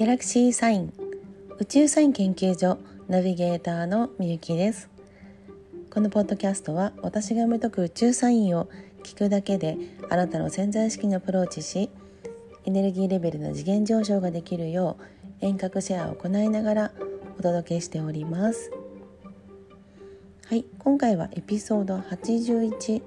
ギャラクシーサイン。宇宙サイン研究所ナビゲーターのみゆきです。このポッドキャストは私が読み解く宇宙サインを聞くだけであなたの潜在意識にアプローチしエネルギーレベルの次元上昇ができるよう遠隔シェアを行いながらお届けしております。はい今回はエピソード81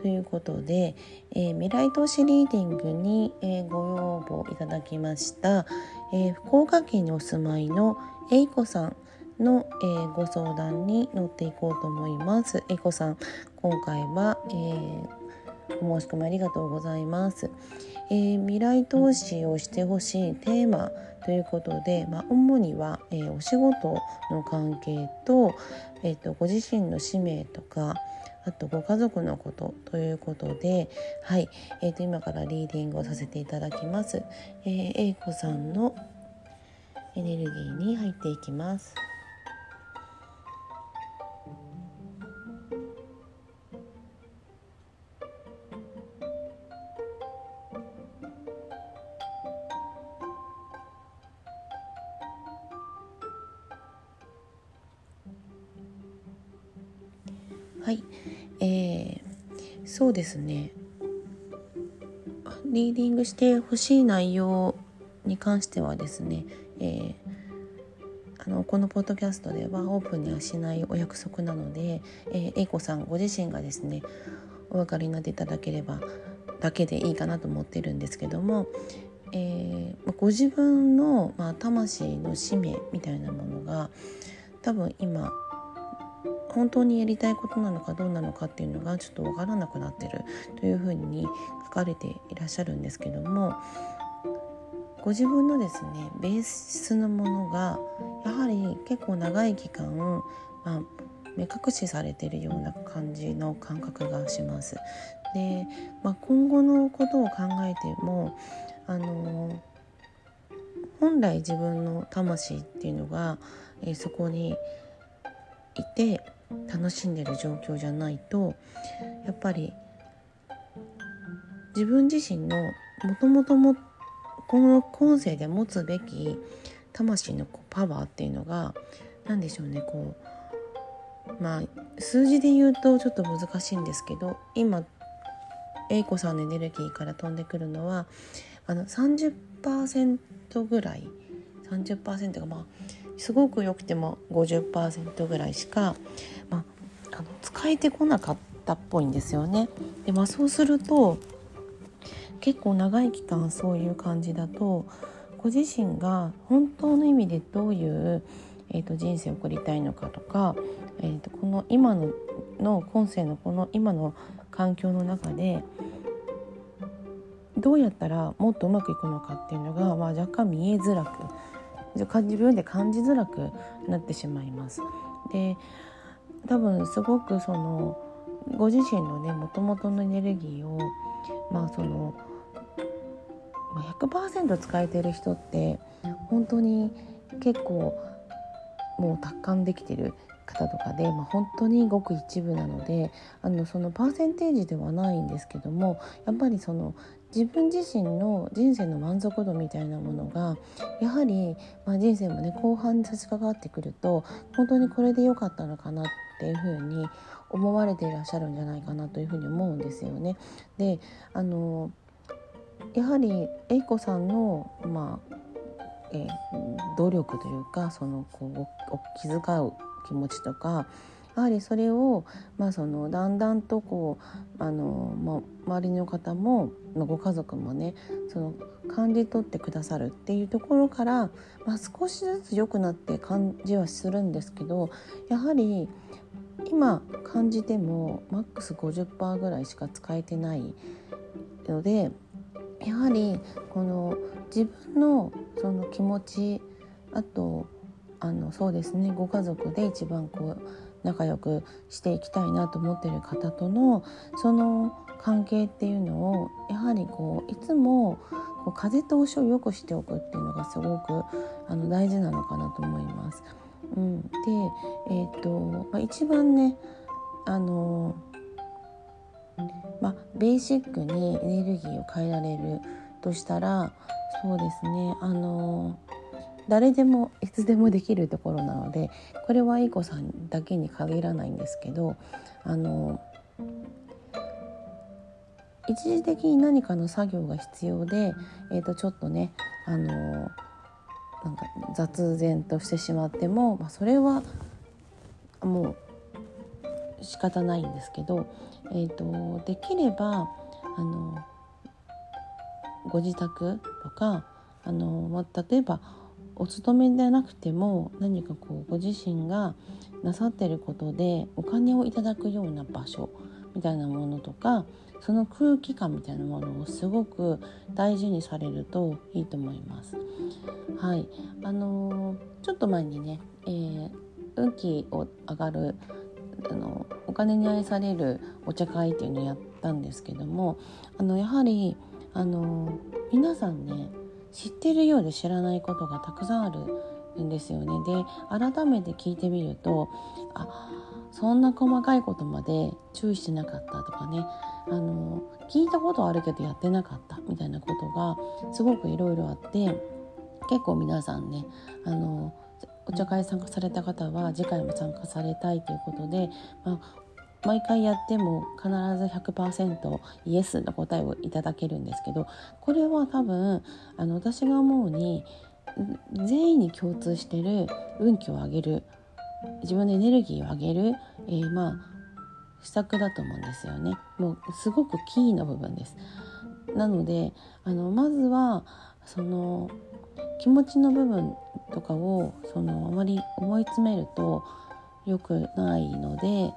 ということで、えー、未来投資リーディングに、えー、ご要望いただきました、えー、福岡県にお住まいのえいこさんの、えー、ご相談に乗っていこうと思います。えいこさん今回は、えー、お申し込みありがとうございます。えー、未来投資をしてほしいテーマということで、まあ、主には、えー、お仕事の関係と,、えーとご自身の使命とかあとご家族のことということで、はい、えー、と今からリーディングをさせていただきます。えー、A 子さんのエネルギーに入っていきます。えー、そうですね。リーディングしてほしい内容に関してはですね、えー、あのこのポッドキャストではオープンにはしないお約束なので、えー、子さんご自身がですねお分かりになっていただければだけでいいかなと思ってるんですけども、えー、ご自分の、まあ、魂の使命みたいなものが多分今本当にやりたいことなのかどうなのかっていうのがちょっと分からなくなってるというふうに書かれていらっしゃるんですけどもご自分のですねベースのものがやはり結構長い期間、まあ、目隠しされてるような感じの感覚がします。で、まあ、今後のことを考えてもあの本来自分の魂っていうのが、えー、そこにいて楽しんでる状況じゃないとやっぱり自分自身のもともともこの今世で持つべき魂のこうパワーっていうのが何でしょうねこうまあ数字で言うとちょっと難しいんですけど今英子さんのエネルギーから飛んでくるのはあの30%ぐらい30%がまあすごく良くても50%ぐらいしか、まあ、あの使えてこなかったっぽいんですよね。でまあ、そうすると結構長い期間そういう感じだとご自身が本当の意味でどういう、えーと、人生を送りたいのかとか、えーと、この今のの今世のこの今の環境の中でどうやったらもっとうまくいくのかっていうのが、まあ、若干見えづらく自分で感じづらくなってしまいます。で多分すごくそのご自身のねもともとのエネルギーをまあその100%使えてる人って本当に結構もう達観できてる方とかで、まあ、本当にごく一部なのであのそのパーセンテージではないんですけどもやっぱりその自分自身の人生の満足度みたいなものがやはり、まあ、人生もね後半に差し掛かってくると本当にこれで良かったのかなっていうふうに思われていらっしゃるんじゃないかなというふうに思うんですよね。であのやはり英子さんの、まあえー、努力というかそのこう気遣う気持ちとかやはりそれを、まあ、そのだんだんとこうあの、ま、周りの方も、ま、ご家族もねその感じ取ってくださるっていうところから、まあ、少しずつ良くなって感じはするんですけどやはり今感じてもマックス50%ぐらいしか使えてないのでやはりこの自分のその気持ちあとあのそうですねご家族で一番こう仲良くしていきたいなと思ってる方とのその関係っていうのをやはりこういつもこう風通しを良くしておくっていうのがすごくあの大事なのかなと思います。うん、で、えーとまあ、一番ねあの、まあ、ベーシックにエネルギーを変えられるとしたらそうですねあの誰でもいつでもできるところなのでこれは A 子さんだけに限らないんですけどあの一時的に何かの作業が必要で、えー、とちょっとねあのなんか雑然としてしまっても、まあ、それはもう仕方ないんですけど、えーと、できればあのご自宅とかあの、まあ、例えばお勤めでなくても何かこうご自身がなさってることでお金をいただくような場所みたいなものとかその空気感みたいなものをすごく大事にされるといいと思います。はい、あのー、ちょっと前にね、えー、運気を上がるあのお金に愛されるお茶会っていうのをやったんですけどもあのやはりあの皆さんね知ってるようで知らないことがたくさんあるんですよね。で改めて聞いてみるとあそんな細かいことまで注意してなかったとかねあの聞いたことあるけどやってなかったみたいなことがすごくいろいろあって結構皆さんねあのお茶会参加された方は次回も参加されたいということで、まあ、毎回やっても必ず100%イエスの答えをいただけるんですけどこれは多分あの私が思うに全員に共通してる運気を上げる自分のエネルギーを上げる、えー、まあ施策だと思うんですよね。もうすごくキーの部分です。なのであのまずはその気持ちの部分とかをそのあまり思い詰めると良くないので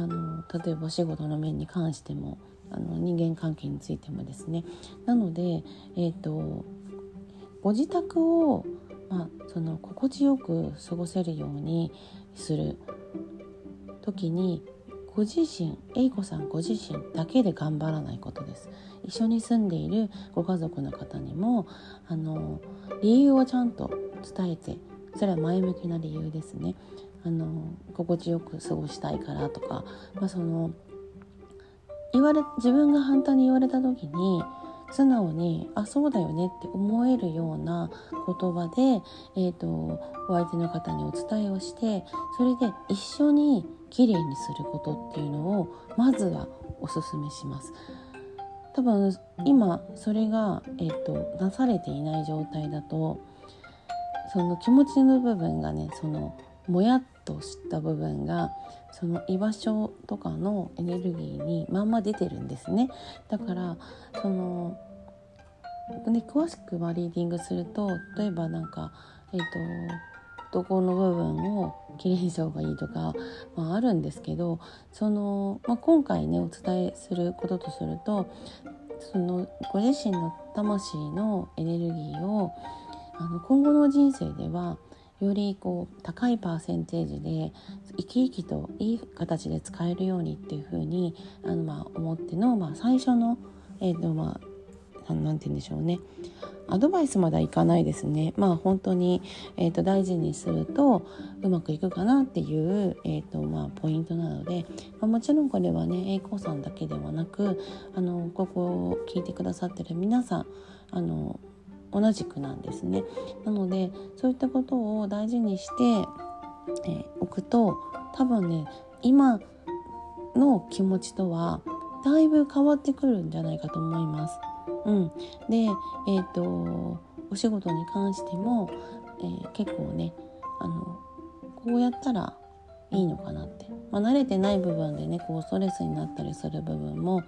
あの例えばお仕事の面に関してもあの人間関係についてもですね。なので、えーと、ご自宅を、まあ、その心地よく過ごせるようにする時にご自身英子さんご自身だけで頑張らないことです。一緒に住んでいるご家族の方にもあの理由をちゃんと伝えてそれは前向きな理由ですね。あの心地よく過ごしたいからとか、まあ、その言われ自分が反対に言われた時に素直にあそうだよねって思えるような言葉で、えーと、お相手の方にお伝えをしてそれで一緒にきれいにすることっていうのをまずはおすすめします。多分今それが、えーと、なされていない状態だとその気持ちの部分がねそのもやっとした部分がその居場所とかのエネルギーにまんま出てるんですね。だからそのね詳しくはリーディングすると例えばなんかえっ、ー、とどこの部分をきれいにした方がいいとか、まあ、あるんですけどその、まあ、今回ねお伝えすることとするとそのご自身の魂のエネルギーをあの今後の人生ではよりこう高いパーセンテージで生き生きといい形で使えるようにっていうふうにあのまあ思っての、まあ、最初の、えーとまあ、なんて言うんでしょうね。アドバイスまではいかないですね。まあ本当に、えーと、大事にするとうまくいくかなっていう、えーとまあ、ポイントなので、まあ、もちろんこれはね栄光さんだけではなくあのここを聞いてくださってる皆さんあの同じくなんですね。なのでそういったことを大事にして、えー、おくと多分ね今の気持ちとはだいぶ変わってくるんじゃないかと思います。うん、で、えーと、お仕事に関しても、えー、結構ねあのこうやったらいいのかなって、まあ、慣れてない部分でねこうストレスになったりする部分も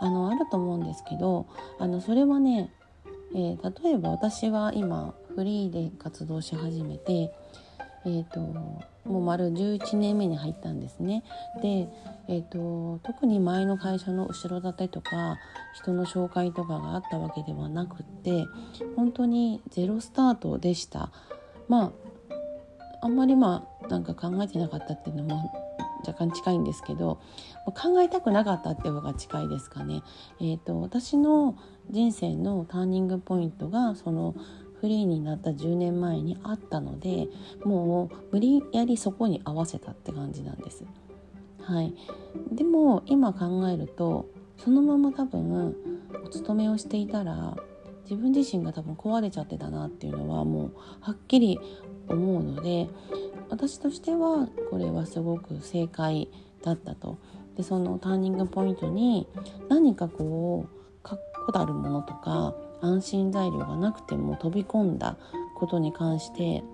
あのあると思うんですけどあのそれはねえー、例えば私は今フリーで活動し始めて、えーと、もう丸11年目に入ったんですね。で、えーと、特に前の会社の後ろ盾とか人の紹介とかがあったわけではなくって本当にゼロスタートでした。まああんまりまあなんか考えてなかったっていうのも若干近いんですけど考えたくなかったっていうのが近いですかね。えーと、私の人生のターニングポイントがそのフリーになった10年前にあったのでもう無理やりそこに合わせたって感じなんです。はい、でも今考えるとそのまま多分お勤めをしていたら自分自身が多分壊れちゃってたなっていうのはもうはっきり思うので私としてはこれはすごく正解だったと。でそのターニングポイントに何かこう確固たるものとか安心材料がなくても飛び込んだことに関して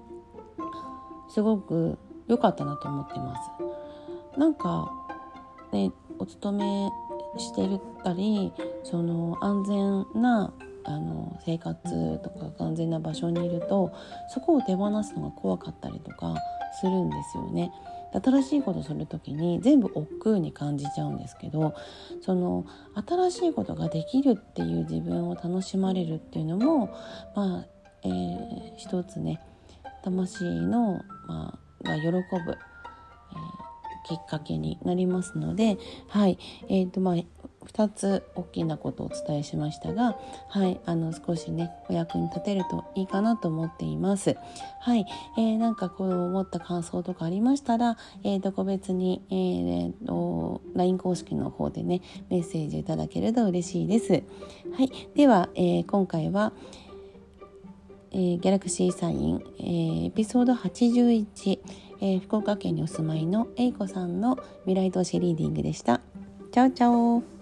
すごく良かったなと思ってます。なんかねお勤めしてたりその安全なあの生活とか安全な場所にいるとそこを手放すのが怖かったりとかするんですよね。新しいことする時に全部億劫に感じちゃうんですけどその新しいことができるっていう自分を楽しまれるっていうのもまあ、えー、一つね魂の、まあ、が喜ぶ、えー、きっかけになりますのではいえーとまあ2つ大きなことをお伝えしましたが、はい、あの少しねお役に立てるといいかなと思っています。はい、えー、なんかこう思った感想とかありましたら、えー、と個別に、えー、と LINE 公式の方でねメッセージいただけると嬉しいです。はい、では、えー、今回はえー、ギャラクシーサイン、えー、エピソード81、えー、福岡県にお住まいのえいこさんの未来投資リーディングでした。チャオチャオ